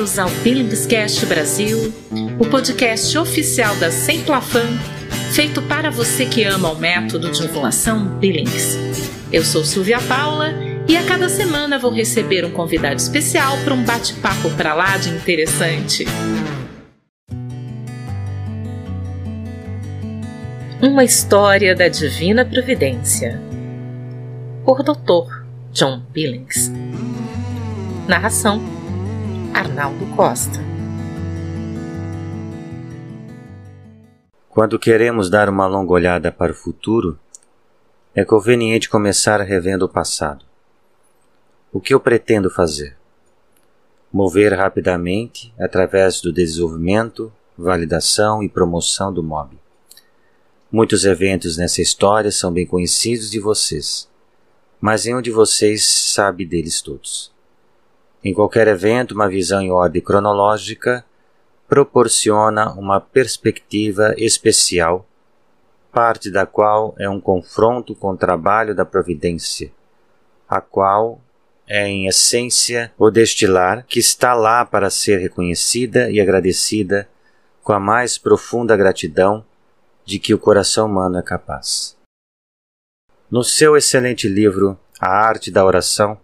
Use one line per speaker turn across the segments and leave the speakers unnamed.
bem-vindos ao Billingscast Brasil, o podcast oficial da Semplafan, feito para você que ama o método de ovulação Billings. Eu sou Silvia Paula e a cada semana vou receber um convidado especial para um bate-papo para lá de interessante. Uma história da divina providência. Por Dr. John Billings. Narração: Arnaldo Costa.
Quando queremos dar uma longa olhada para o futuro, é conveniente começar revendo o passado. O que eu pretendo fazer? Mover rapidamente através do desenvolvimento, validação e promoção do MOB. Muitos eventos nessa história são bem conhecidos de vocês, mas nenhum de vocês sabe deles todos. Em qualquer evento, uma visão em ordem cronológica proporciona uma perspectiva especial, parte da qual é um confronto com o trabalho da providência, a qual é, em essência, o destilar que está lá para ser reconhecida e agradecida com a mais profunda gratidão de que o coração humano é capaz. No seu excelente livro A Arte da Oração,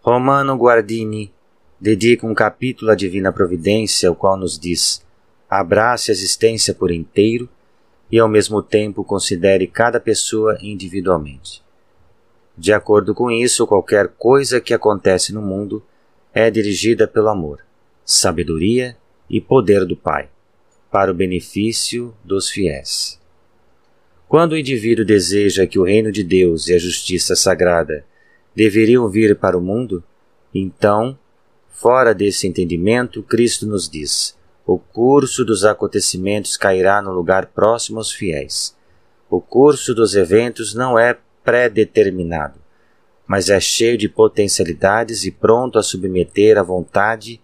Romano Guardini dedica um capítulo à Divina Providência, o qual nos diz: abrace a existência por inteiro e ao mesmo tempo considere cada pessoa individualmente. De acordo com isso, qualquer coisa que acontece no mundo é dirigida pelo amor, sabedoria e poder do Pai, para o benefício dos fiéis. Quando o indivíduo deseja que o reino de Deus e a justiça sagrada deveriam vir para o mundo, então, fora desse entendimento, Cristo nos diz: o curso dos acontecimentos cairá no lugar próximo aos fiéis. O curso dos eventos não é pré-determinado, mas é cheio de potencialidades e pronto a submeter à vontade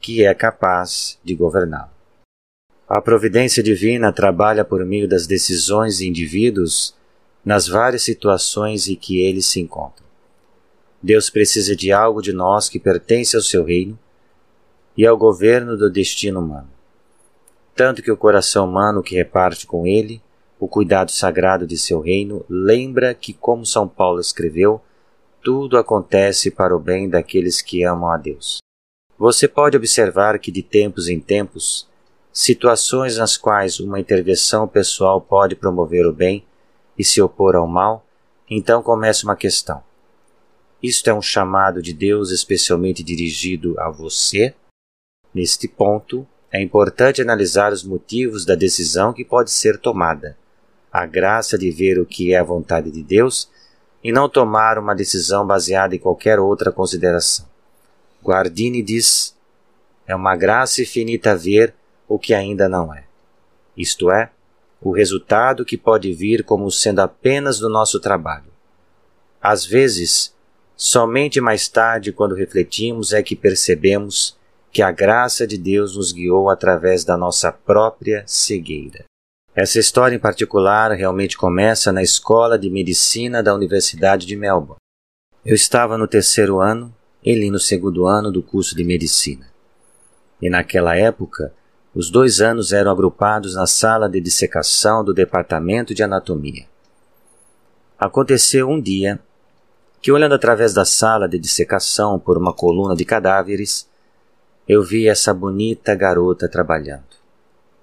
que é capaz de governá-lo. A providência divina trabalha por meio das decisões de indivíduos nas várias situações em que eles se encontram. Deus precisa de algo de nós que pertence ao seu reino e ao governo do destino humano. Tanto que o coração humano que reparte com ele o cuidado sagrado de seu reino lembra que, como São Paulo escreveu, tudo acontece para o bem daqueles que amam a Deus. Você pode observar que de tempos em tempos, situações nas quais uma intervenção pessoal pode promover o bem e se opor ao mal, então começa uma questão. Isto é um chamado de Deus especialmente dirigido a você? Neste ponto, é importante analisar os motivos da decisão que pode ser tomada, a graça de ver o que é a vontade de Deus e não tomar uma decisão baseada em qualquer outra consideração. Guardini diz: é uma graça infinita ver o que ainda não é. Isto é, o resultado que pode vir como sendo apenas do nosso trabalho. Às vezes, Somente mais tarde, quando refletimos, é que percebemos que a graça de Deus nos guiou através da nossa própria cegueira. Essa história em particular realmente começa na Escola de Medicina da Universidade de Melbourne. Eu estava no terceiro ano, ele no segundo ano do curso de Medicina. E naquela época, os dois anos eram agrupados na sala de dissecação do Departamento de Anatomia. Aconteceu um dia que, olhando através da sala de dissecação por uma coluna de cadáveres, eu vi essa bonita garota trabalhando.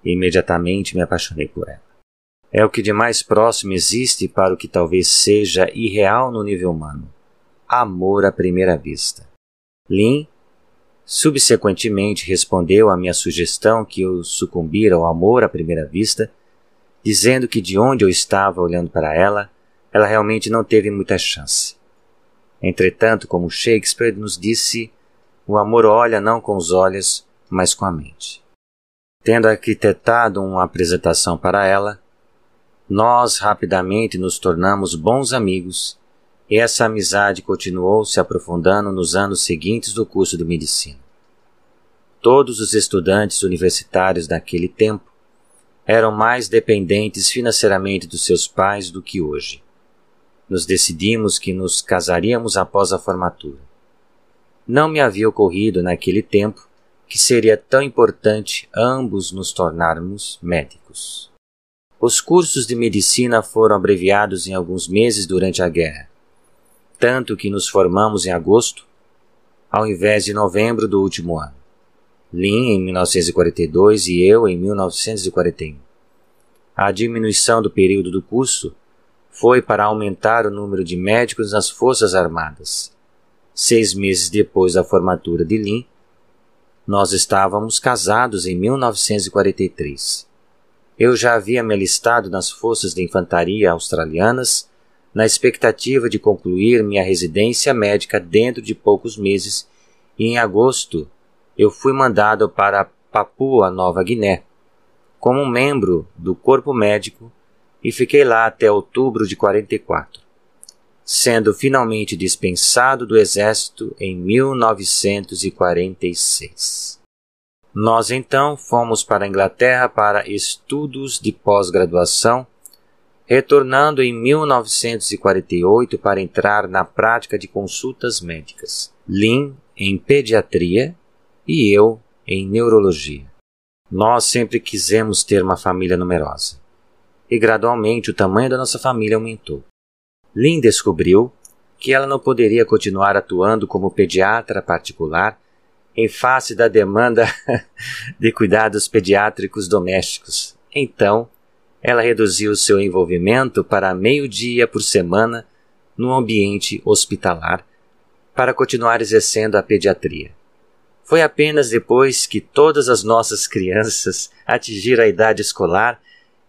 E imediatamente me apaixonei por ela. É o que de mais próximo existe para o que talvez seja irreal no nível humano: amor à primeira vista. Lin subsequentemente respondeu à minha sugestão que eu sucumbira ao amor à primeira vista, dizendo que de onde eu estava olhando para ela, ela realmente não teve muita chance. Entretanto, como Shakespeare nos disse, o amor olha não com os olhos, mas com a mente. Tendo arquitetado uma apresentação para ela, nós rapidamente nos tornamos bons amigos e essa amizade continuou se aprofundando nos anos seguintes do curso de medicina. Todos os estudantes universitários daquele tempo eram mais dependentes financeiramente dos seus pais do que hoje nos decidimos que nos casaríamos após a formatura. Não me havia ocorrido naquele tempo que seria tão importante ambos nos tornarmos médicos. Os cursos de medicina foram abreviados em alguns meses durante a guerra, tanto que nos formamos em agosto, ao invés de novembro do último ano. Lin em 1942 e eu em 1941. A diminuição do período do curso foi para aumentar o número de médicos nas Forças Armadas. Seis meses depois da formatura de Lin, nós estávamos casados em 1943. Eu já havia me alistado nas Forças de Infantaria Australianas na expectativa de concluir minha residência médica dentro de poucos meses e em agosto eu fui mandado para Papua Nova Guiné como membro do corpo médico e fiquei lá até outubro de 44, sendo finalmente dispensado do exército em 1946. Nós então fomos para a Inglaterra para estudos de pós-graduação, retornando em 1948 para entrar na prática de consultas médicas. Lin em pediatria e eu em neurologia. Nós sempre quisemos ter uma família numerosa. E gradualmente o tamanho da nossa família aumentou. Lynn descobriu que ela não poderia continuar atuando como pediatra particular em face da demanda de cuidados pediátricos domésticos. Então, ela reduziu seu envolvimento para meio-dia por semana no ambiente hospitalar para continuar exercendo a pediatria. Foi apenas depois que todas as nossas crianças atingiram a idade escolar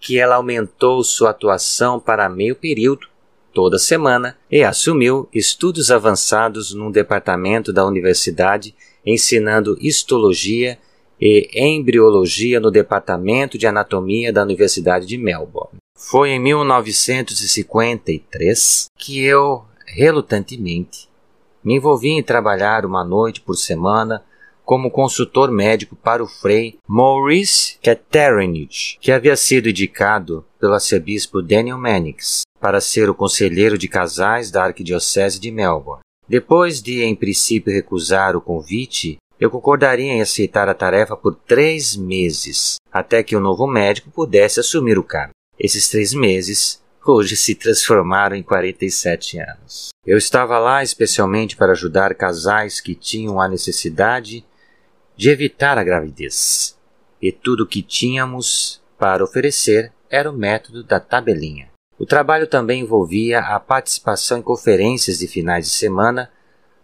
que ela aumentou sua atuação para meio período, toda semana, e assumiu estudos avançados num departamento da universidade, ensinando histologia e embriologia no departamento de anatomia da Universidade de Melbourne. Foi em 1953 que eu, relutantemente, me envolvi em trabalhar uma noite por semana como consultor médico para o frei Maurice Caterinich, que havia sido indicado pelo arcebispo Daniel Mannix para ser o conselheiro de casais da Arquidiocese de Melbourne. Depois de, em princípio, recusar o convite, eu concordaria em aceitar a tarefa por três meses, até que o novo médico pudesse assumir o cargo. Esses três meses hoje se transformaram em 47 anos. Eu estava lá especialmente para ajudar casais que tinham a necessidade de evitar a gravidez, e tudo o que tínhamos para oferecer era o método da tabelinha. O trabalho também envolvia a participação em conferências de finais de semana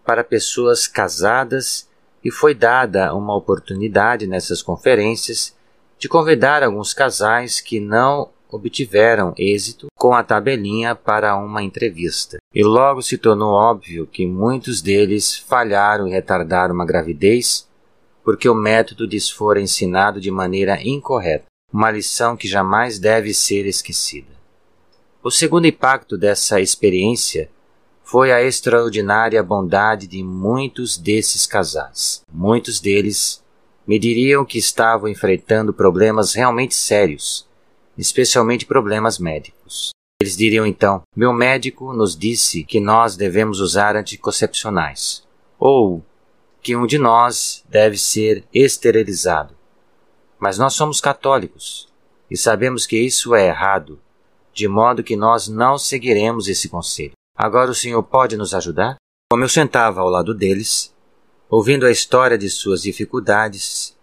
para pessoas casadas e foi dada uma oportunidade nessas conferências de convidar alguns casais que não obtiveram êxito com a tabelinha para uma entrevista. E logo se tornou óbvio que muitos deles falharam em retardar uma gravidez porque o método lhes fora ensinado de maneira incorreta, uma lição que jamais deve ser esquecida. O segundo impacto dessa experiência foi a extraordinária bondade de muitos desses casais. Muitos deles me diriam que estavam enfrentando problemas realmente sérios, especialmente problemas médicos. Eles diriam então: Meu médico nos disse que nós devemos usar anticoncepcionais. Ou que um de nós deve ser esterilizado. Mas nós somos católicos e sabemos que isso é errado, de modo que nós não seguiremos esse conselho. Agora o Senhor pode nos ajudar? Como eu sentava ao lado deles, ouvindo a história de suas dificuldades,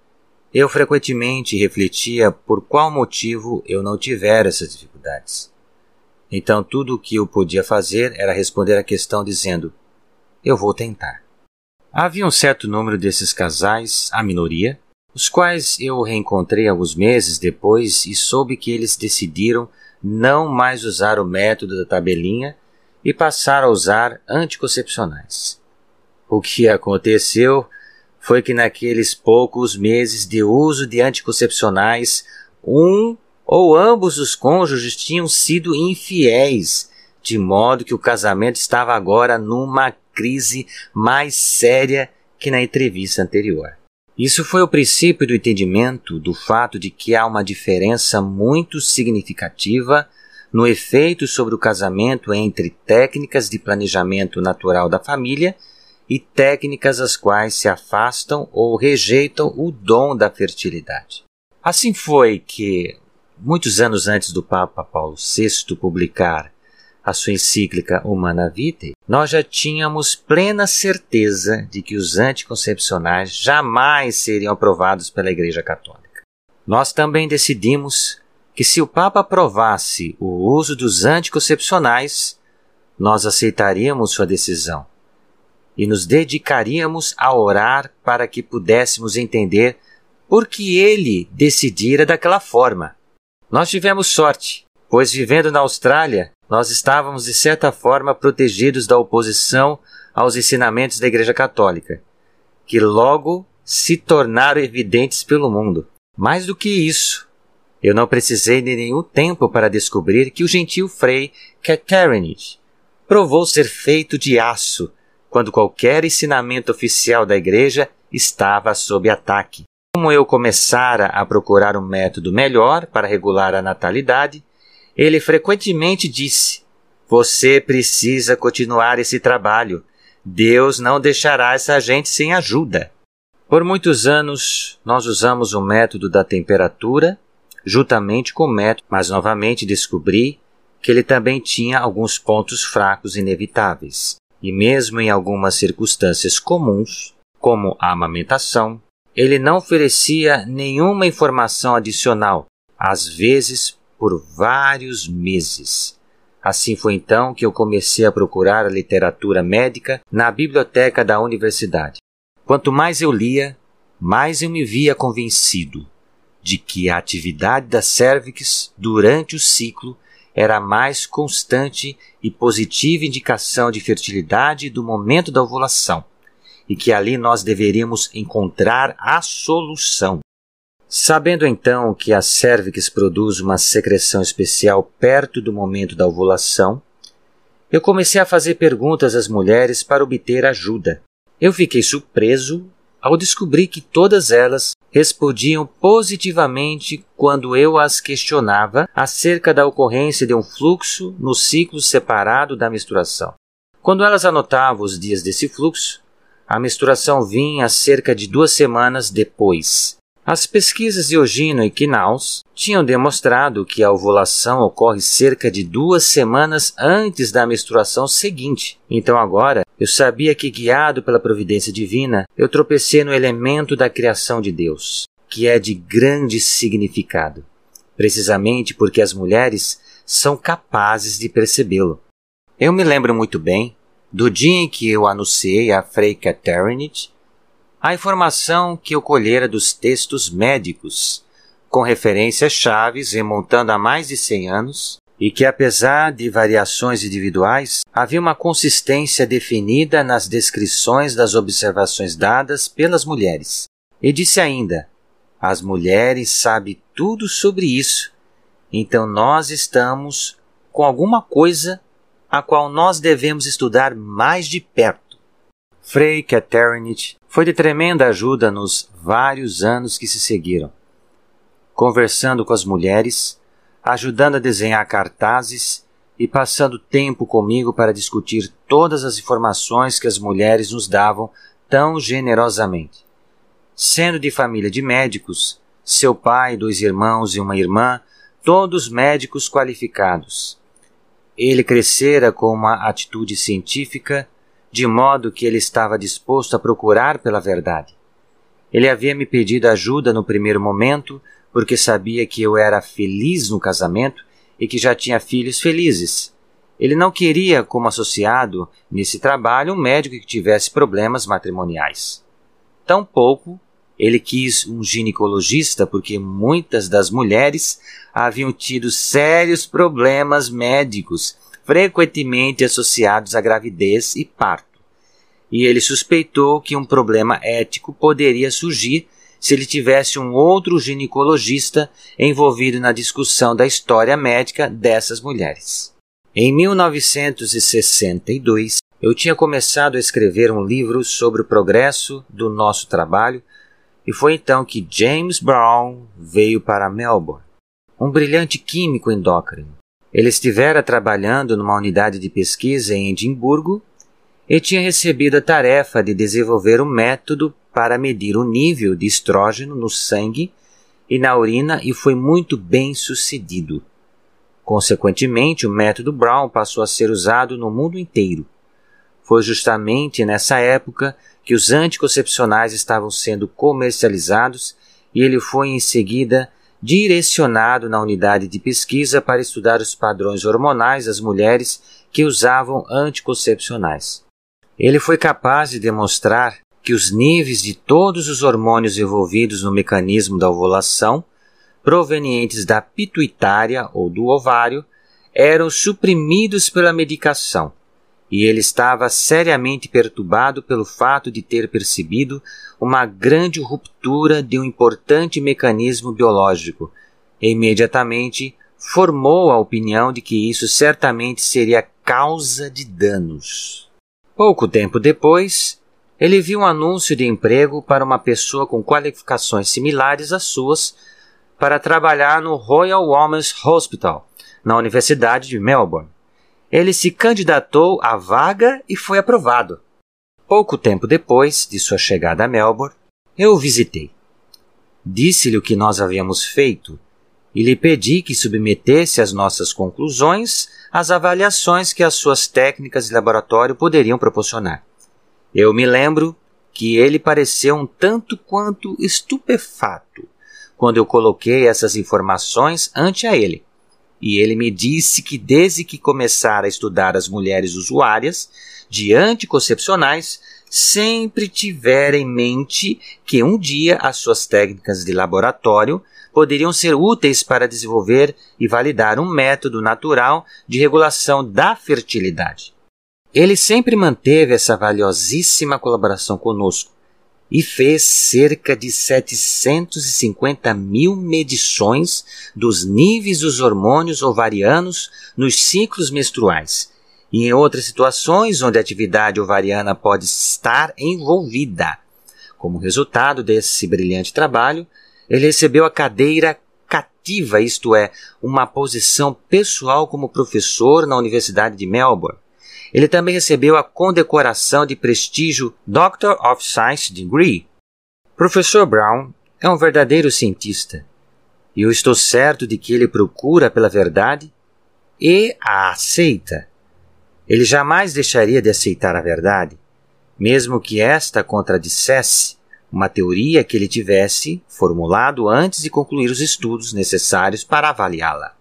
eu frequentemente refletia por qual motivo eu não tivera essas dificuldades. Então tudo o que eu podia fazer era responder à questão dizendo: Eu vou tentar. Havia um certo número desses casais, a minoria, os quais eu reencontrei alguns meses depois e soube que eles decidiram não mais usar o método da tabelinha e passar a usar anticoncepcionais. O que aconteceu foi que naqueles poucos meses de uso de anticoncepcionais, um ou ambos os cônjuges tinham sido infiéis, de modo que o casamento estava agora numa crise mais séria que na entrevista anterior. Isso foi o princípio do entendimento do fato de que há uma diferença muito significativa no efeito sobre o casamento entre técnicas de planejamento natural da família e técnicas as quais se afastam ou rejeitam o dom da fertilidade. Assim foi que, muitos anos antes do Papa Paulo VI publicar a sua encíclica Humana Vitae, nós já tínhamos plena certeza de que os anticoncepcionais jamais seriam aprovados pela Igreja Católica. Nós também decidimos que se o Papa aprovasse o uso dos anticoncepcionais, nós aceitaríamos sua decisão e nos dedicaríamos a orar para que pudéssemos entender por que ele decidira daquela forma. Nós tivemos sorte, pois vivendo na Austrália, nós estávamos de certa forma protegidos da oposição aos ensinamentos da Igreja Católica, que logo se tornaram evidentes pelo mundo. Mais do que isso, eu não precisei de nenhum tempo para descobrir que o gentil Frei Caterinich provou ser feito de aço quando qualquer ensinamento oficial da Igreja estava sob ataque. Como eu começara a procurar um método melhor para regular a natalidade, ele frequentemente disse: Você precisa continuar esse trabalho. Deus não deixará essa gente sem ajuda. Por muitos anos, nós usamos o método da temperatura, juntamente com o método, mas novamente descobri que ele também tinha alguns pontos fracos inevitáveis. E mesmo em algumas circunstâncias comuns, como a amamentação, ele não oferecia nenhuma informação adicional, às vezes por vários meses. Assim foi então que eu comecei a procurar a literatura médica na biblioteca da universidade. Quanto mais eu lia, mais eu me via convencido de que a atividade da cervix durante o ciclo era a mais constante e positiva indicação de fertilidade do momento da ovulação, e que ali nós deveríamos encontrar a solução. Sabendo então que a cervix produz uma secreção especial perto do momento da ovulação, eu comecei a fazer perguntas às mulheres para obter ajuda. Eu fiquei surpreso ao descobrir que todas elas respondiam positivamente quando eu as questionava acerca da ocorrência de um fluxo no ciclo separado da menstruação. Quando elas anotavam os dias desse fluxo, a menstruação vinha cerca de duas semanas depois. As pesquisas de Ogino e Knaus tinham demonstrado que a ovulação ocorre cerca de duas semanas antes da menstruação seguinte. Então agora eu sabia que, guiado pela providência divina, eu tropecei no elemento da criação de Deus, que é de grande significado, precisamente porque as mulheres são capazes de percebê-lo. Eu me lembro muito bem do dia em que eu anunciei a Frei Caterinich a informação que eu colhera dos textos médicos, com referências chaves remontando a mais de 100 anos, e que, apesar de variações individuais, havia uma consistência definida nas descrições das observações dadas pelas mulheres. E disse ainda: as mulheres sabem tudo sobre isso, então nós estamos com alguma coisa a qual nós devemos estudar mais de perto. Frei Caterinich foi de tremenda ajuda nos vários anos que se seguiram, conversando com as mulheres, ajudando a desenhar cartazes e passando tempo comigo para discutir todas as informações que as mulheres nos davam tão generosamente. Sendo de família de médicos, seu pai, dois irmãos e uma irmã, todos médicos qualificados. Ele crescera com uma atitude científica de modo que ele estava disposto a procurar pela verdade. Ele havia me pedido ajuda no primeiro momento, porque sabia que eu era feliz no casamento e que já tinha filhos felizes. Ele não queria, como associado nesse trabalho, um médico que tivesse problemas matrimoniais. Tampouco ele quis um ginecologista porque muitas das mulheres haviam tido sérios problemas médicos frequentemente associados à gravidez e parto. E ele suspeitou que um problema ético poderia surgir se ele tivesse um outro ginecologista envolvido na discussão da história médica dessas mulheres. Em 1962, eu tinha começado a escrever um livro sobre o progresso do nosso trabalho e foi então que James Brown veio para Melbourne, um brilhante químico endócrino ele estivera trabalhando numa unidade de pesquisa em Edimburgo e tinha recebido a tarefa de desenvolver um método para medir o nível de estrógeno no sangue e na urina e foi muito bem sucedido. Consequentemente, o método Brown passou a ser usado no mundo inteiro. Foi justamente nessa época que os anticoncepcionais estavam sendo comercializados e ele foi em seguida direcionado na unidade de pesquisa para estudar os padrões hormonais das mulheres que usavam anticoncepcionais. Ele foi capaz de demonstrar que os níveis de todos os hormônios envolvidos no mecanismo da ovulação, provenientes da pituitária ou do ovário, eram suprimidos pela medicação, e ele estava seriamente perturbado pelo fato de ter percebido uma grande ruptura de um importante mecanismo biológico. E imediatamente formou a opinião de que isso certamente seria causa de danos. Pouco tempo depois, ele viu um anúncio de emprego para uma pessoa com qualificações similares às suas para trabalhar no Royal Women's Hospital, na Universidade de Melbourne. Ele se candidatou à vaga e foi aprovado. Pouco tempo depois de sua chegada a Melbourne, eu o visitei. Disse-lhe o que nós havíamos feito e lhe pedi que submetesse as nossas conclusões às avaliações que as suas técnicas de laboratório poderiam proporcionar. Eu me lembro que ele pareceu um tanto quanto estupefato quando eu coloquei essas informações ante a ele. E ele me disse que desde que começara a estudar as mulheres usuárias de anticoncepcionais, sempre tivera em mente que um dia as suas técnicas de laboratório poderiam ser úteis para desenvolver e validar um método natural de regulação da fertilidade. Ele sempre manteve essa valiosíssima colaboração conosco, e fez cerca de 750 mil medições dos níveis dos hormônios ovarianos nos ciclos menstruais e em outras situações onde a atividade ovariana pode estar envolvida. Como resultado desse brilhante trabalho, ele recebeu a cadeira cativa, isto é, uma posição pessoal como professor na Universidade de Melbourne. Ele também recebeu a condecoração de prestígio Doctor of Science Degree. Professor Brown é um verdadeiro cientista, e eu estou certo de que ele procura pela verdade e a aceita. Ele jamais deixaria de aceitar a verdade, mesmo que esta contradissesse uma teoria que ele tivesse formulado antes de concluir os estudos necessários para avaliá-la.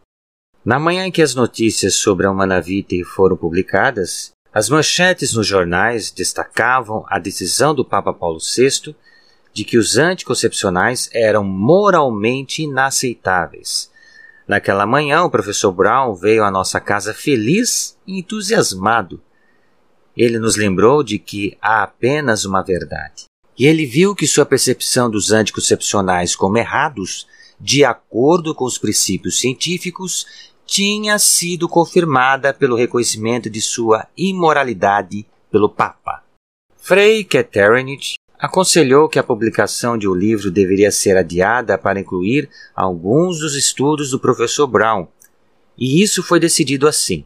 Na manhã em que as notícias sobre a Humanavite foram publicadas, as manchetes nos jornais destacavam a decisão do Papa Paulo VI de que os anticoncepcionais eram moralmente inaceitáveis. Naquela manhã, o professor Brown veio à nossa casa feliz e entusiasmado. Ele nos lembrou de que há apenas uma verdade. E ele viu que sua percepção dos anticoncepcionais como errados, de acordo com os princípios científicos, tinha sido confirmada pelo reconhecimento de sua imoralidade pelo Papa. Frei Keternich aconselhou que a publicação de o um livro deveria ser adiada para incluir alguns dos estudos do professor Brown, e isso foi decidido assim.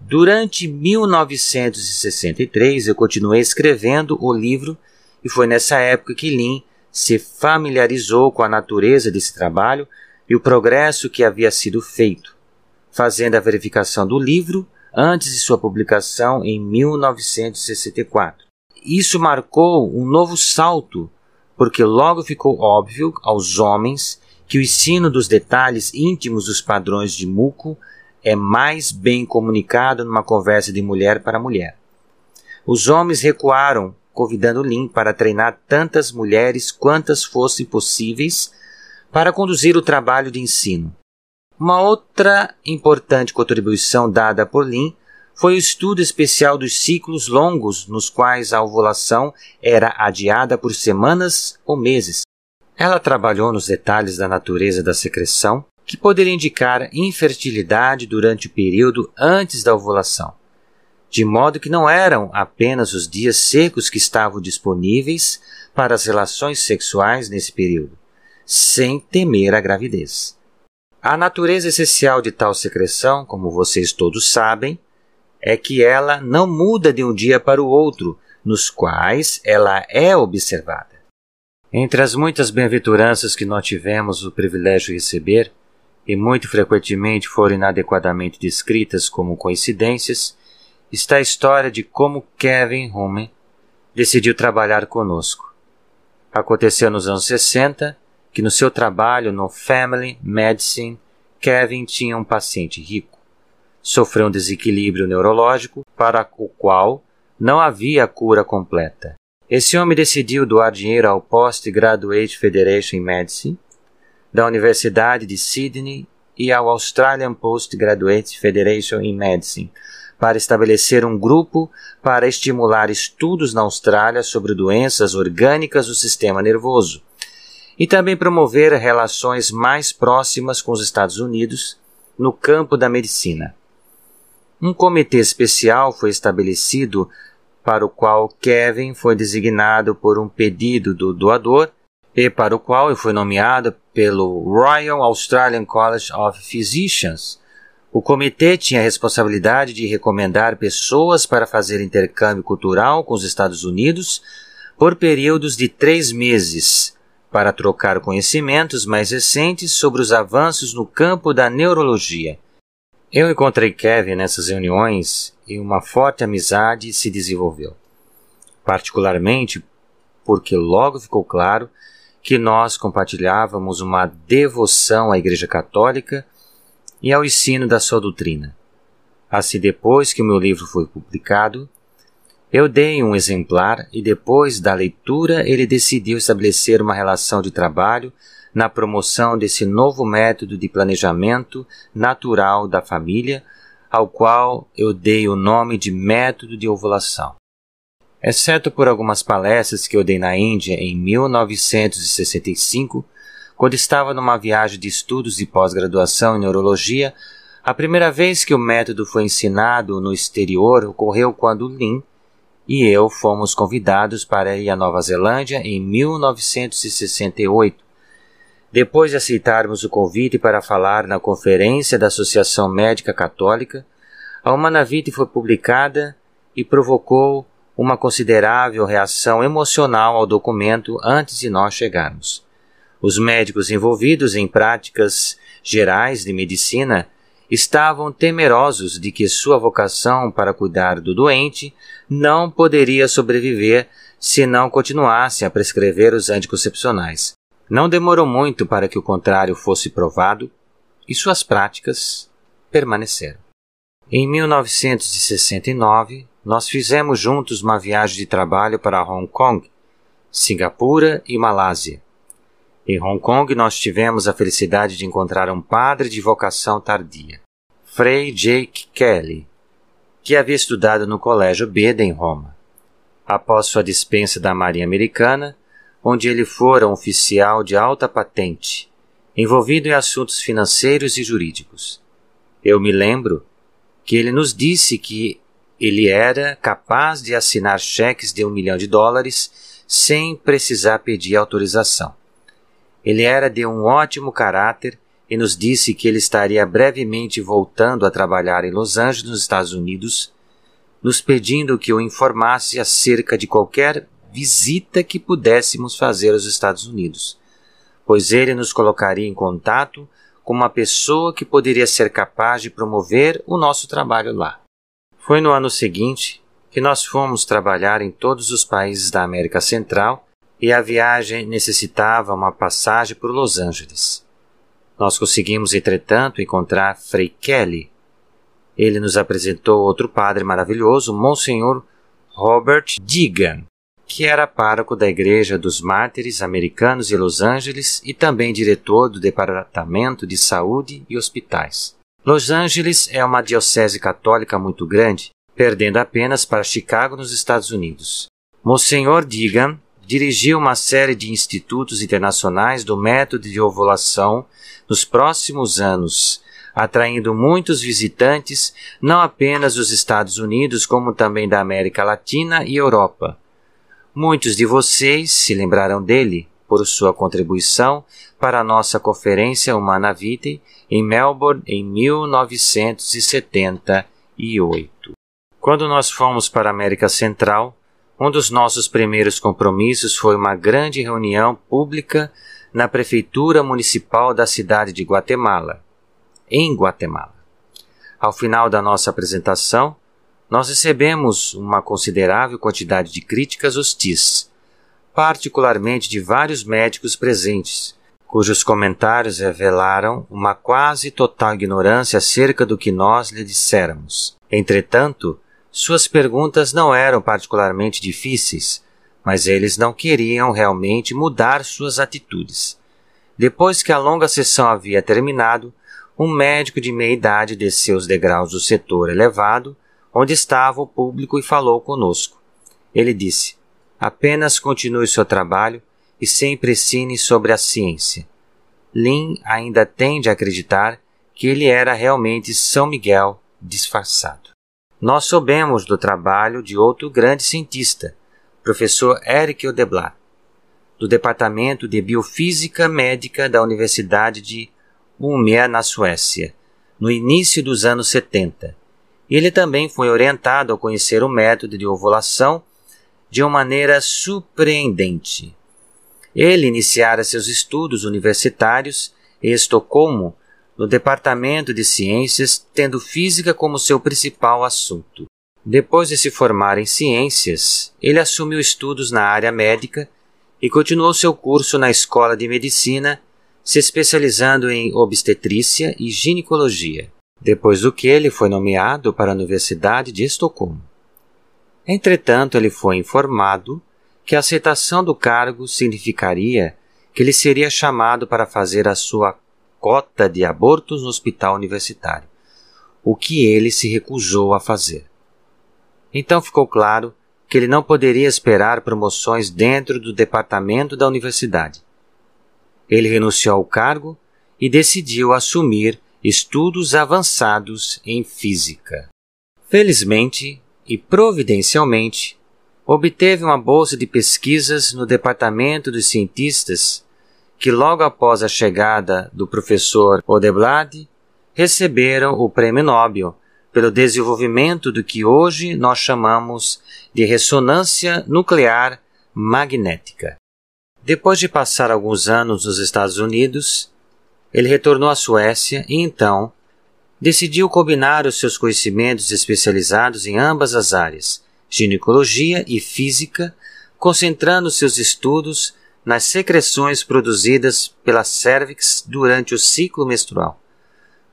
Durante 1963, eu continuei escrevendo o livro e foi nessa época que Lin se familiarizou com a natureza desse trabalho e o progresso que havia sido feito, fazendo a verificação do livro antes de sua publicação em 1964. Isso marcou um novo salto, porque logo ficou óbvio aos homens que o ensino dos detalhes íntimos dos padrões de muco é mais bem comunicado numa conversa de mulher para mulher. Os homens recuaram, convidando Lin para treinar tantas mulheres quantas fossem possíveis para conduzir o trabalho de ensino. Uma outra importante contribuição dada por Lin foi o estudo especial dos ciclos longos nos quais a ovulação era adiada por semanas ou meses. Ela trabalhou nos detalhes da natureza da secreção, que poderia indicar infertilidade durante o período antes da ovulação, de modo que não eram apenas os dias secos que estavam disponíveis para as relações sexuais nesse período sem temer a gravidez. A natureza essencial de tal secreção, como vocês todos sabem, é que ela não muda de um dia para o outro, nos quais ela é observada. Entre as muitas bem-aventuranças que nós tivemos o privilégio de receber, e muito frequentemente foram inadequadamente descritas como coincidências, está a história de como Kevin Hume decidiu trabalhar conosco. Aconteceu nos anos 60 que no seu trabalho no Family Medicine, Kevin tinha um paciente rico. Sofreu um desequilíbrio neurológico para o qual não havia cura completa. Esse homem decidiu doar dinheiro ao Postgraduate Federation in Medicine da Universidade de Sydney e ao Australian Postgraduate Federation in Medicine para estabelecer um grupo para estimular estudos na Austrália sobre doenças orgânicas do sistema nervoso e também promover relações mais próximas com os Estados Unidos no campo da medicina. Um comitê especial foi estabelecido para o qual Kevin foi designado por um pedido do doador e para o qual ele foi nomeado pelo Royal Australian College of Physicians. O comitê tinha a responsabilidade de recomendar pessoas para fazer intercâmbio cultural com os Estados Unidos por períodos de três meses, para trocar conhecimentos mais recentes sobre os avanços no campo da neurologia. Eu encontrei Kevin nessas reuniões e uma forte amizade se desenvolveu. Particularmente porque logo ficou claro que nós compartilhávamos uma devoção à Igreja Católica e ao ensino da sua doutrina. Assim, depois que o meu livro foi publicado, eu dei um exemplar e depois da leitura ele decidiu estabelecer uma relação de trabalho na promoção desse novo método de planejamento natural da família, ao qual eu dei o nome de método de ovulação. Exceto por algumas palestras que eu dei na Índia em 1965, quando estava numa viagem de estudos de pós-graduação em neurologia, a primeira vez que o método foi ensinado no exterior ocorreu quando Lin e eu fomos convidados para ir à Nova Zelândia em 1968 depois de aceitarmos o convite para falar na conferência da Associação Médica Católica, a Humanavite foi publicada e provocou uma considerável reação emocional ao documento antes de nós chegarmos. Os médicos envolvidos em práticas gerais de medicina estavam temerosos de que sua vocação para cuidar do doente não poderia sobreviver se não continuasse a prescrever os anticoncepcionais. Não demorou muito para que o contrário fosse provado e suas práticas permaneceram. Em 1969, nós fizemos juntos uma viagem de trabalho para Hong Kong, Singapura e Malásia. Em Hong Kong, nós tivemos a felicidade de encontrar um padre de vocação tardia, Frei Jake Kelly, que havia estudado no Colégio Beda em Roma. Após sua dispensa da Marinha Americana, onde ele fora um oficial de alta patente, envolvido em assuntos financeiros e jurídicos. Eu me lembro que ele nos disse que ele era capaz de assinar cheques de um milhão de dólares sem precisar pedir autorização. Ele era de um ótimo caráter e nos disse que ele estaria brevemente voltando a trabalhar em Los Angeles, nos Estados Unidos, nos pedindo que o informasse acerca de qualquer visita que pudéssemos fazer aos Estados Unidos, pois ele nos colocaria em contato com uma pessoa que poderia ser capaz de promover o nosso trabalho lá. Foi no ano seguinte que nós fomos trabalhar em todos os países da América Central e a viagem necessitava uma passagem por Los Angeles. Nós conseguimos, entretanto, encontrar Frei Kelly. Ele nos apresentou outro padre maravilhoso, Monsenhor Robert Deegan, que era pároco da Igreja dos Mártires Americanos de Los Angeles e também diretor do Departamento de Saúde e Hospitais. Los Angeles é uma diocese católica muito grande, perdendo apenas para Chicago, nos Estados Unidos. Monsenhor Digan dirigiu uma série de institutos internacionais do método de ovulação nos próximos anos, atraindo muitos visitantes não apenas dos Estados Unidos, como também da América Latina e Europa. Muitos de vocês se lembrarão dele por sua contribuição para a nossa conferência Humana Vitae em Melbourne em 1978. Quando nós fomos para a América Central, um dos nossos primeiros compromissos foi uma grande reunião pública na Prefeitura Municipal da cidade de Guatemala, em Guatemala. Ao final da nossa apresentação, nós recebemos uma considerável quantidade de críticas hostis, particularmente de vários médicos presentes, cujos comentários revelaram uma quase total ignorância acerca do que nós lhe disséramos. Entretanto, suas perguntas não eram particularmente difíceis, mas eles não queriam realmente mudar suas atitudes. Depois que a longa sessão havia terminado, um médico de meia idade desceu os degraus do setor elevado, onde estava o público, e falou conosco. Ele disse: Apenas continue seu trabalho e sempre ensine sobre a ciência. Lin ainda tende a acreditar que ele era realmente São Miguel disfarçado. Nós soubemos do trabalho de outro grande cientista, professor Eric Odeblat, do Departamento de Biofísica Médica da Universidade de Umeå, na Suécia, no início dos anos 70. Ele também foi orientado a conhecer o método de ovulação de uma maneira surpreendente. Ele iniciara seus estudos universitários em Estocolmo no Departamento de Ciências, tendo física como seu principal assunto. Depois de se formar em ciências, ele assumiu estudos na área médica e continuou seu curso na Escola de Medicina, se especializando em obstetrícia e ginecologia, depois do que ele foi nomeado para a Universidade de Estocolmo. Entretanto, ele foi informado que a aceitação do cargo significaria que ele seria chamado para fazer a sua cota de abortos no hospital universitário, o que ele se recusou a fazer. Então ficou claro que ele não poderia esperar promoções dentro do departamento da universidade. Ele renunciou ao cargo e decidiu assumir estudos avançados em física. Felizmente e providencialmente, obteve uma bolsa de pesquisas no departamento dos cientistas que logo após a chegada do professor Odeblad receberam o Prêmio Nobel pelo desenvolvimento do que hoje nós chamamos de ressonância nuclear magnética. Depois de passar alguns anos nos Estados Unidos, ele retornou à Suécia e então decidiu combinar os seus conhecimentos especializados em ambas as áreas, ginecologia e física, concentrando seus estudos nas secreções produzidas pela cervix durante o ciclo menstrual,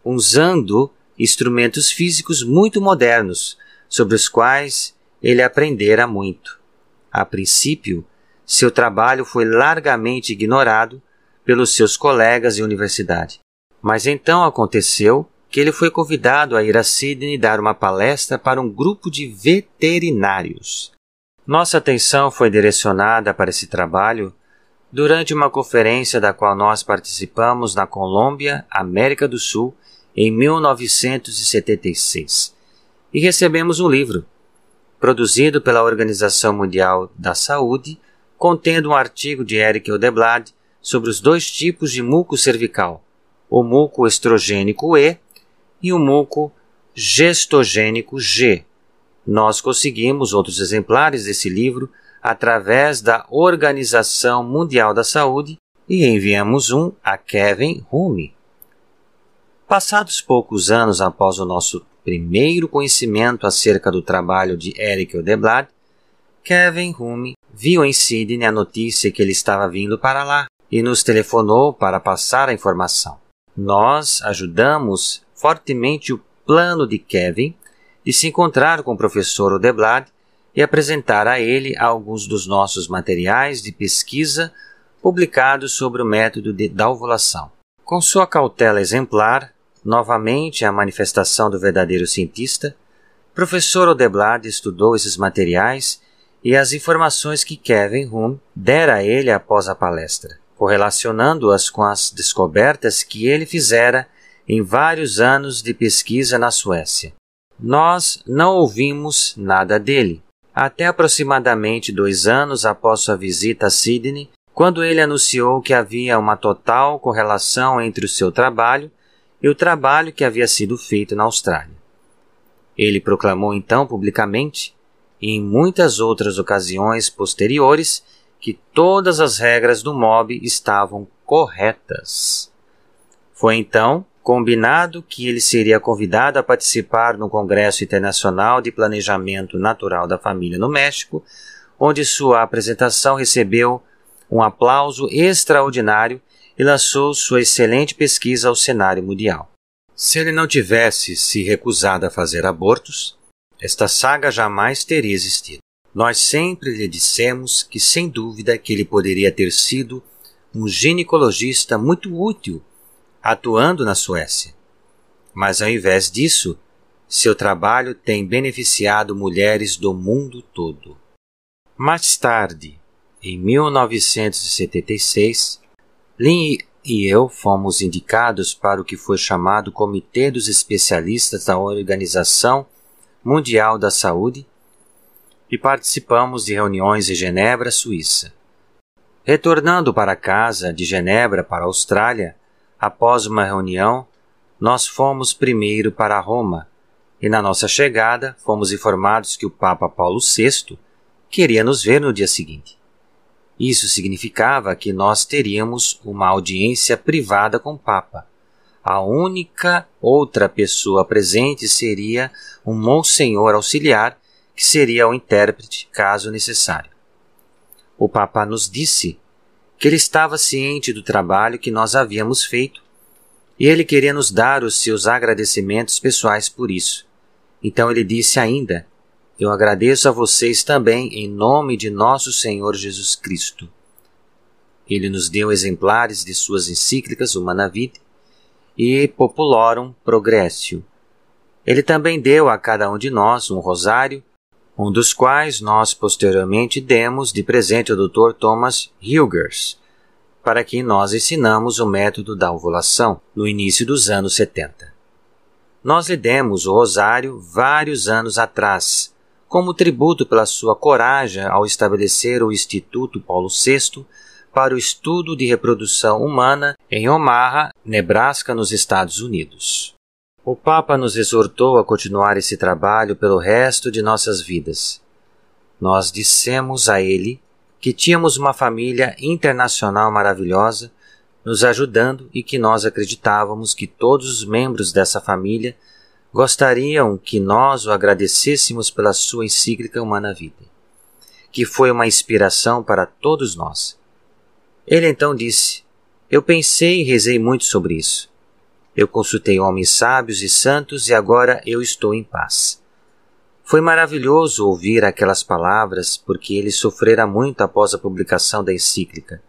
usando instrumentos físicos muito modernos, sobre os quais ele aprendera muito. A princípio, seu trabalho foi largamente ignorado pelos seus colegas de universidade. Mas então aconteceu que ele foi convidado a ir a Sydney dar uma palestra para um grupo de veterinários. Nossa atenção foi direcionada para esse trabalho durante uma conferência da qual nós participamos na Colômbia, América do Sul, em 1976, e recebemos um livro, produzido pela Organização Mundial da Saúde, contendo um artigo de Eric Odeblad sobre os dois tipos de muco cervical, o muco estrogênico E e o muco gestogênico G. Nós conseguimos outros exemplares desse livro através da Organização Mundial da Saúde e enviamos um a Kevin Hume. Passados poucos anos após o nosso primeiro conhecimento acerca do trabalho de Eric Odeblad, Kevin Hume viu em Sydney a notícia que ele estava vindo para lá e nos telefonou para passar a informação. Nós ajudamos fortemente o plano de Kevin de se encontrar com o professor Odeblad e apresentar a ele alguns dos nossos materiais de pesquisa publicados sobre o método de, da ovulação. Com sua cautela exemplar, novamente a manifestação do verdadeiro cientista, professor Odeblad estudou esses materiais e as informações que Kevin Hume dera a ele após a palestra, correlacionando-as com as descobertas que ele fizera em vários anos de pesquisa na Suécia. Nós não ouvimos nada dele, até aproximadamente dois anos após sua visita a Sydney, quando ele anunciou que havia uma total correlação entre o seu trabalho e o trabalho que havia sido feito na Austrália. Ele proclamou então publicamente, e em muitas outras ocasiões posteriores, que todas as regras do MOB estavam corretas. Foi então combinado que ele seria convidado a participar no Congresso Internacional de Planejamento Natural da Família no México, onde sua apresentação recebeu um aplauso extraordinário e lançou sua excelente pesquisa ao cenário mundial. Se ele não tivesse se recusado a fazer abortos, esta saga jamais teria existido. Nós sempre lhe dissemos que, sem dúvida, que ele poderia ter sido um ginecologista muito útil atuando na Suécia. Mas ao invés disso, seu trabalho tem beneficiado mulheres do mundo todo. Mais tarde, em 1976, Lin e eu fomos indicados para o que foi chamado Comitê dos Especialistas da Organização Mundial da Saúde e participamos de reuniões em Genebra, Suíça. Retornando para casa de Genebra para a Austrália, após uma reunião, nós fomos primeiro para Roma e na nossa chegada fomos informados que o Papa Paulo VI queria nos ver no dia seguinte. Isso significava que nós teríamos uma audiência privada com o Papa. A única outra pessoa presente seria um monsenhor auxiliar, que seria o intérprete, caso necessário. O Papa nos disse que ele estava ciente do trabalho que nós havíamos feito e ele queria nos dar os seus agradecimentos pessoais por isso. Então ele disse ainda eu agradeço a vocês também em nome de nosso Senhor Jesus Cristo. Ele nos deu exemplares de suas encíclicas Humana Vitae e Populorum Progressio. Ele também deu a cada um de nós um rosário, um dos quais nós posteriormente demos de presente ao Dr. Thomas Hilgers, para quem nós ensinamos o método da ovulação no início dos anos 70. Nós lhe demos o rosário vários anos atrás, como tributo pela sua coragem ao estabelecer o Instituto Paulo VI para o estudo de reprodução humana em Omaha, Nebraska, nos Estados Unidos. O Papa nos exortou a continuar esse trabalho pelo resto de nossas vidas. Nós dissemos a ele que tínhamos uma família internacional maravilhosa nos ajudando e que nós acreditávamos que todos os membros dessa família gostariam que nós o agradecêssemos pela sua encíclica Humana Vida, que foi uma inspiração para todos nós. Ele então disse: Eu pensei e rezei muito sobre isso. Eu consultei homens sábios e santos e agora eu estou em paz. Foi maravilhoso ouvir aquelas palavras porque ele sofrera muito após a publicação da encíclica,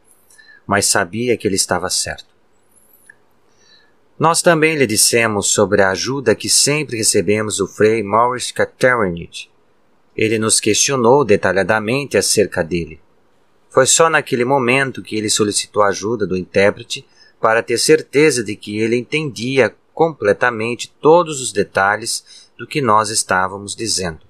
mas sabia que ele estava certo. Nós também lhe dissemos sobre a ajuda que sempre recebemos do Frei Maurice Caterinich. Ele nos questionou detalhadamente acerca dele. Foi só naquele momento que ele solicitou a ajuda do intérprete para ter certeza de que ele entendia completamente todos os detalhes do que nós estávamos dizendo.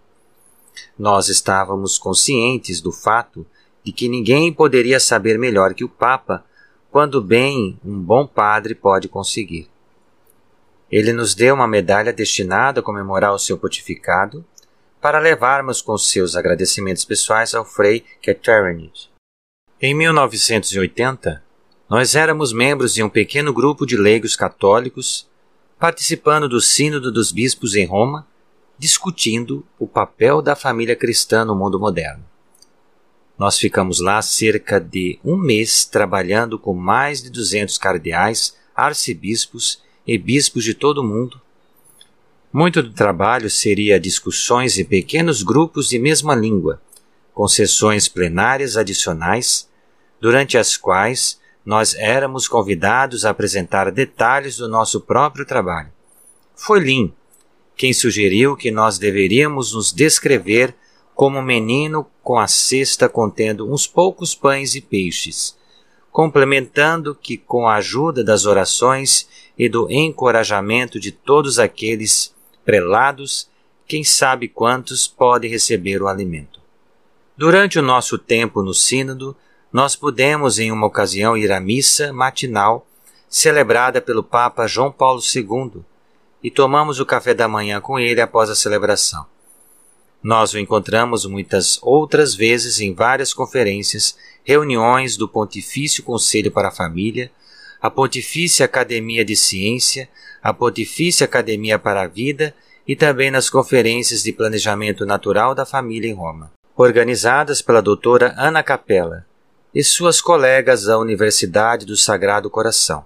Nós estávamos conscientes do fato de que ninguém poderia saber melhor que o Papa quando bem um bom padre pode conseguir. Ele nos deu uma medalha destinada a comemorar o seu pontificado, para levarmos com seus agradecimentos pessoais ao Frei Caterinich. Em 1980, nós éramos membros de um pequeno grupo de leigos católicos, participando do Sínodo dos Bispos em Roma, discutindo o papel da família cristã no mundo moderno. Nós ficamos lá cerca de um mês trabalhando com mais de 200 cardeais, arcebispos e bispos de todo o mundo. Muito do trabalho seria discussões em pequenos grupos de mesma língua, com sessões plenárias adicionais, durante as quais nós éramos convidados a apresentar detalhes do nosso próprio trabalho. Foi Lin quem sugeriu que nós deveríamos nos descrever como um menino com a cesta contendo uns poucos pães e peixes, complementando que, com a ajuda das orações e do encorajamento de todos aqueles prelados, quem sabe quantos podem receber o alimento. Durante o nosso tempo no Sínodo, nós pudemos, em uma ocasião, ir à missa matinal celebrada pelo Papa João Paulo II, e tomamos o café da manhã com ele após a celebração. Nós o encontramos muitas outras vezes em várias conferências, reuniões do Pontifício Conselho para a Família, a Pontifícia Academia de Ciência, a Pontifícia Academia para a Vida e também nas conferências de planejamento natural da família em Roma, organizadas pela doutora Ana Capella e suas colegas da Universidade do Sagrado Coração.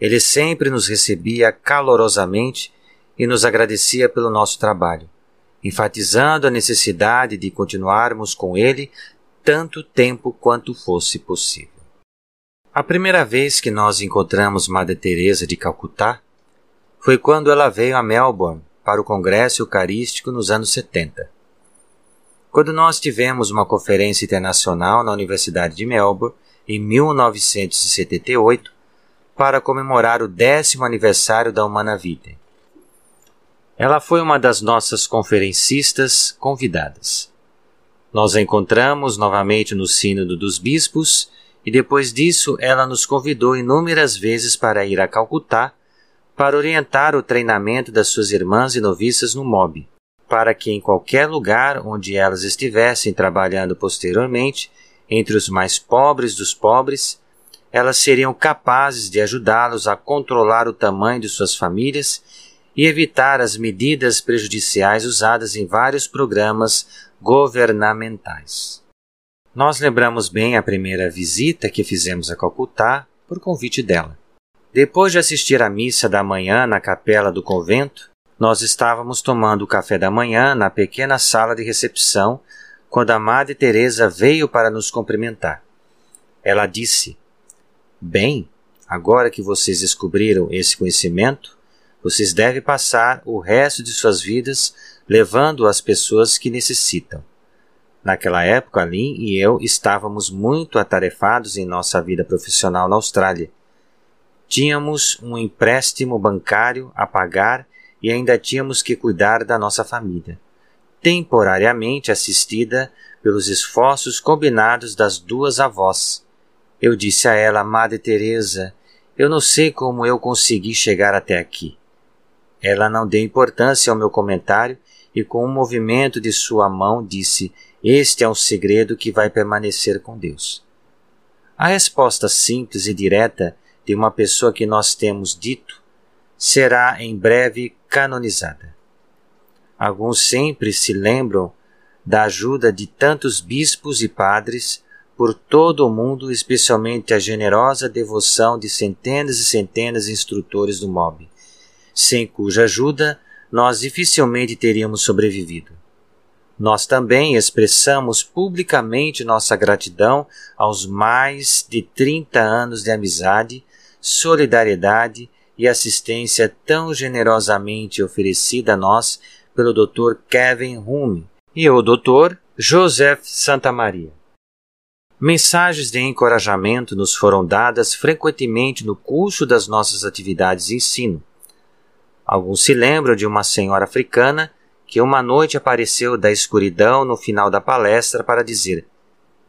Ele sempre nos recebia calorosamente e nos agradecia pelo nosso trabalho, enfatizando a necessidade de continuarmos com ele tanto tempo quanto fosse possível. A primeira vez que nós encontramos Madre Teresa de Calcutá foi quando ela veio a Melbourne para o Congresso Eucarístico nos anos 70. Quando nós tivemos uma conferência internacional na Universidade de Melbourne em 1978, para comemorar o décimo aniversário da Humana Vitae. Ela foi uma das nossas conferencistas convidadas. Nós a encontramos novamente no Sínodo dos Bispos e depois disso ela nos convidou inúmeras vezes para ir a Calcutá para orientar o treinamento das suas irmãs e noviças no MOB, para que em qualquer lugar onde elas estivessem trabalhando posteriormente, entre os mais pobres dos pobres, elas seriam capazes de ajudá-los a controlar o tamanho de suas famílias e evitar as medidas prejudiciais usadas em vários programas governamentais. Nós lembramos bem a primeira visita que fizemos a Calcutá por convite dela. Depois de assistir à missa da manhã na capela do convento, nós estávamos tomando o café da manhã na pequena sala de recepção quando a Madre Teresa veio para nos cumprimentar. Ela disse: Bem, agora que vocês descobriram esse conhecimento, vocês devem passar o resto de suas vidas levando as pessoas que necessitam. Naquela época, Lin e eu estávamos muito atarefados em nossa vida profissional na Austrália. Tínhamos um empréstimo bancário a pagar e ainda tínhamos que cuidar da nossa família, temporariamente assistida pelos esforços combinados das duas avós eu disse a ela, Madre Teresa, eu não sei como eu consegui chegar até aqui. Ela não deu importância ao meu comentário e com um movimento de sua mão disse: Este é um segredo que vai permanecer com Deus. A resposta simples e direta de uma pessoa que nós temos dito será em breve canonizada. Alguns sempre se lembram da ajuda de tantos bispos e padres por todo o mundo, especialmente a generosa devoção de centenas e centenas de instrutores do MOB, sem cuja ajuda nós dificilmente teríamos sobrevivido. Nós também expressamos publicamente nossa gratidão aos mais de 30 anos de amizade, solidariedade e assistência tão generosamente oferecida a nós pelo Dr. Kevin Hume e o Dr. Joseph Santamaria. Mensagens de encorajamento nos foram dadas frequentemente no curso das nossas atividades de ensino. Alguns se lembram de uma senhora africana que uma noite apareceu da escuridão no final da palestra para dizer: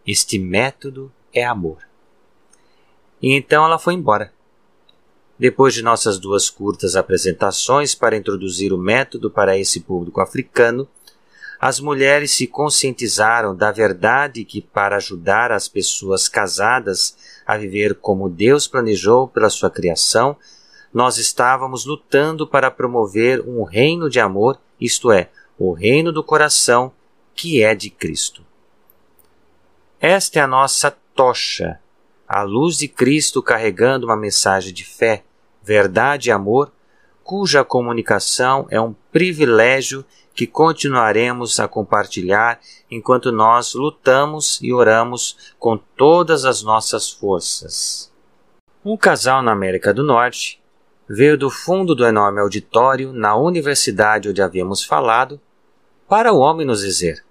Este método é amor. E então ela foi embora. Depois de nossas duas curtas apresentações para introduzir o método para esse público africano, as mulheres se conscientizaram da verdade que, para ajudar as pessoas casadas a viver como Deus planejou pela sua criação, nós estávamos lutando para promover um reino de amor, isto é, o reino do coração, que é de Cristo. Esta é a nossa tocha, a luz de Cristo carregando uma mensagem de fé, verdade e amor, cuja comunicação é um privilégio que continuaremos a compartilhar enquanto nós lutamos e oramos com todas as nossas forças. Um casal na América do Norte veio do fundo do enorme auditório na universidade onde havíamos falado para o homem nos dizer: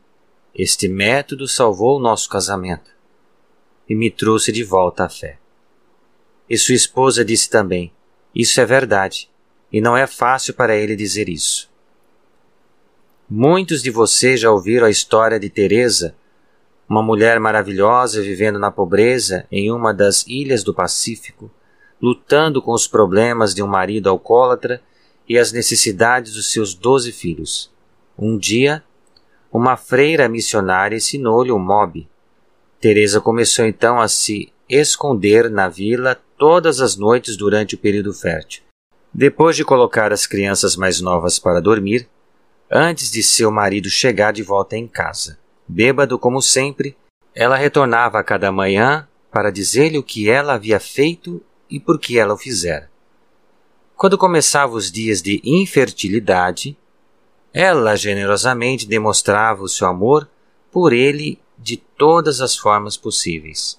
Este método salvou o nosso casamento e me trouxe de volta à fé. E sua esposa disse também: Isso é verdade, e não é fácil para ele dizer isso. Muitos de vocês já ouviram a história de Teresa, uma mulher maravilhosa vivendo na pobreza em uma das ilhas do Pacífico, lutando com os problemas de um marido alcoólatra e as necessidades dos seus doze filhos. Um dia, uma freira missionária ensinou-lhe o mob. Teresa começou então a se esconder na vila todas as noites durante o período fértil. Depois de colocar as crianças mais novas para dormir, antes de seu marido chegar de volta em casa, bêbado como sempre, ela retornava a cada manhã para dizer-lhe o que ela havia feito e por que ela o fizera. Quando começavam os dias de infertilidade, ela generosamente demonstrava o seu amor por ele de todas as formas possíveis.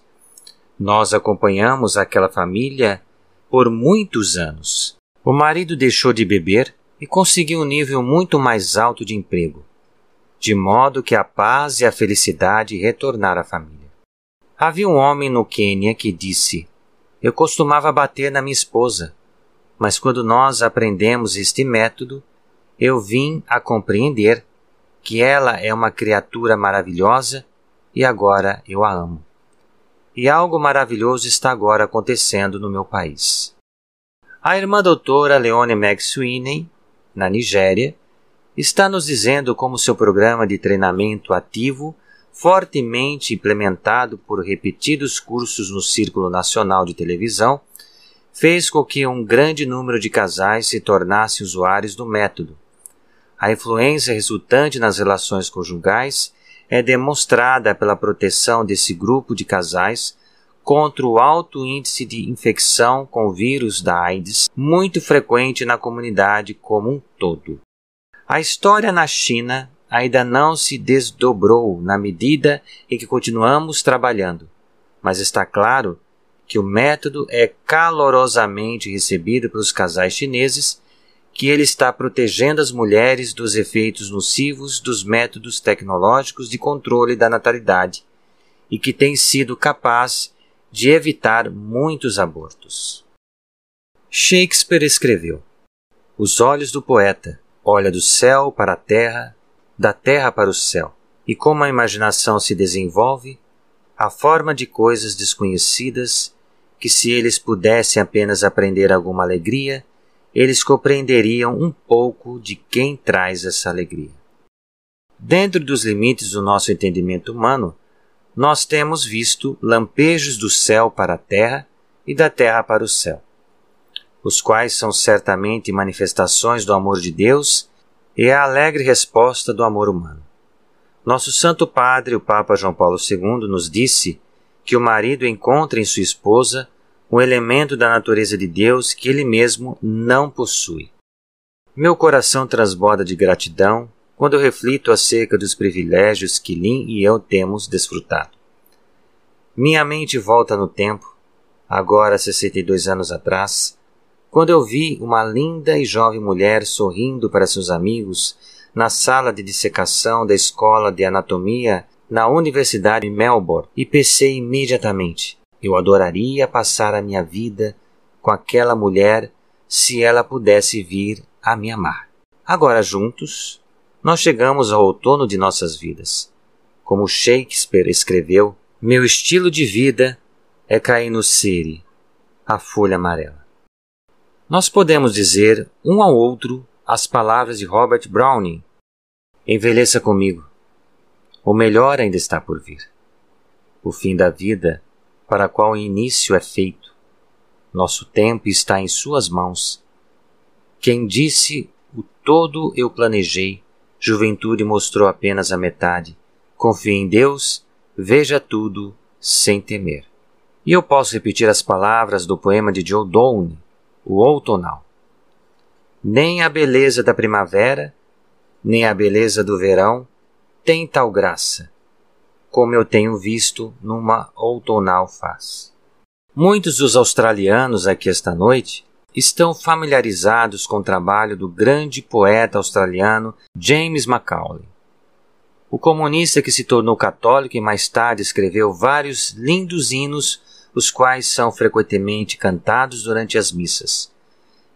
Nós acompanhamos aquela família por muitos anos. O marido deixou de beber e conseguiu um nível muito mais alto de emprego, de modo que a paz e a felicidade retornaram à família. Havia um homem no Quênia que disse: Eu costumava bater na minha esposa, mas quando nós aprendemos este método, eu vim a compreender que ela é uma criatura maravilhosa e agora eu a amo. E algo maravilhoso está agora acontecendo no meu país. A irmã doutora Leone McSweeney, na Nigéria, está nos dizendo como seu programa de treinamento ativo fortemente implementado por repetidos cursos no Círculo Nacional de Televisão, fez com que um grande número de casais se tornassem usuários do método. A influência resultante nas relações conjugais é demonstrada pela proteção desse grupo de casais contra o alto índice de infecção com o vírus da AIDS, muito frequente na comunidade como um todo. A história na China ainda não se desdobrou na medida em que continuamos trabalhando, mas está claro que o método é calorosamente recebido pelos casais chineses, que ele está protegendo as mulheres dos efeitos nocivos dos métodos tecnológicos de controle da natalidade e que tem sido capaz de evitar muitos abortos. Shakespeare escreveu: Os olhos do poeta olha do céu para a terra da terra para o céu, e como a imaginação se desenvolve, a forma de coisas desconhecidas que, se eles pudessem apenas aprender alguma alegria, eles compreenderiam um pouco de quem traz essa alegria. Dentro dos limites do nosso entendimento humano, nós temos visto lampejos do céu para a terra e da terra para o céu, os quais são certamente manifestações do amor de Deus e a alegre resposta do amor humano. Nosso Santo Padre, o Papa João Paulo II, nos disse que o marido encontra em sua esposa um elemento da natureza de Deus que ele mesmo não possui. Meu coração transborda de gratidão quando eu reflito acerca dos privilégios que Lin e eu temos desfrutado. Minha mente volta no tempo, agora 62 anos atrás, quando eu vi uma linda e jovem mulher sorrindo para seus amigos na sala de dissecação da escola de anatomia na Universidade de Melbourne e pensei imediatamente: eu adoraria passar a minha vida com aquela mulher se ela pudesse vir a me amar. Agora, juntos, nós chegamos ao outono de nossas vidas. Como Shakespeare escreveu, meu estilo de vida é cair no Siri, a folha amarela. Nós podemos dizer um ao outro as palavras de Robert Browning: Envelheça comigo. O melhor ainda está por vir. O fim da vida, para a qual o início é feito. Nosso tempo está em Suas mãos. Quem disse o todo eu planejei, juventude mostrou apenas a metade. Confie em Deus, veja tudo sem temer. E eu posso repetir as palavras do poema de Joe Downey, o outonal. Nem a beleza da primavera, nem a beleza do verão tem tal graça, como eu tenho visto numa outonal faz. Muitos dos australianos aqui esta noite estão familiarizados com o trabalho do grande poeta australiano James Macaulay. O comunista que se tornou católico e mais tarde escreveu vários lindos hinos os quais são frequentemente cantados durante as missas.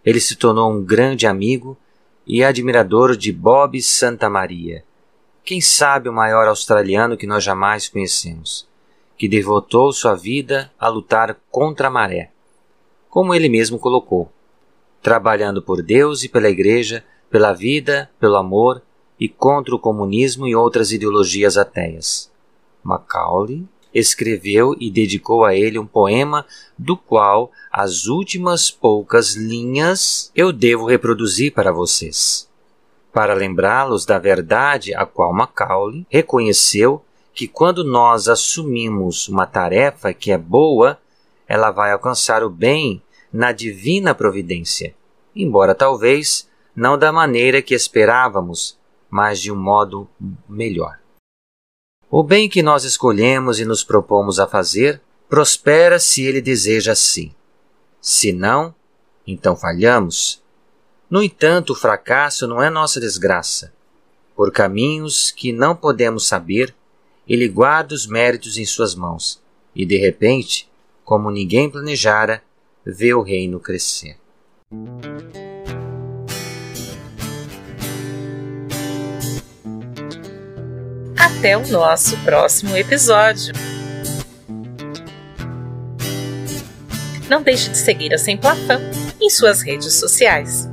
Ele se tornou um grande amigo e admirador de Bob Santa Maria, quem sabe o maior australiano que nós jamais conhecemos, que devotou sua vida a lutar contra a maré, como ele mesmo colocou. trabalhando por Deus e pela Igreja, pela vida, pelo amor e contra o comunismo e outras ideologias ateias. Macaulay escreveu e dedicou a ele um poema do qual as últimas poucas linhas eu devo reproduzir para vocês. Para lembrá-los da verdade a qual Macaulay reconheceu que quando nós assumimos uma tarefa que é boa, ela vai alcançar o bem na divina providência, embora talvez não da maneira que esperávamos, mas de um modo melhor. O bem que nós escolhemos e nos propomos a fazer prospera se ele deseja assim. Se não, então falhamos. No entanto, o fracasso não é nossa desgraça. Por caminhos que não podemos saber, ele guarda os méritos em suas mãos, e de repente, como ninguém planejara, vê o reino crescer.
Até o nosso próximo episódio. Não deixe de seguir a Sem Plafão em suas redes sociais.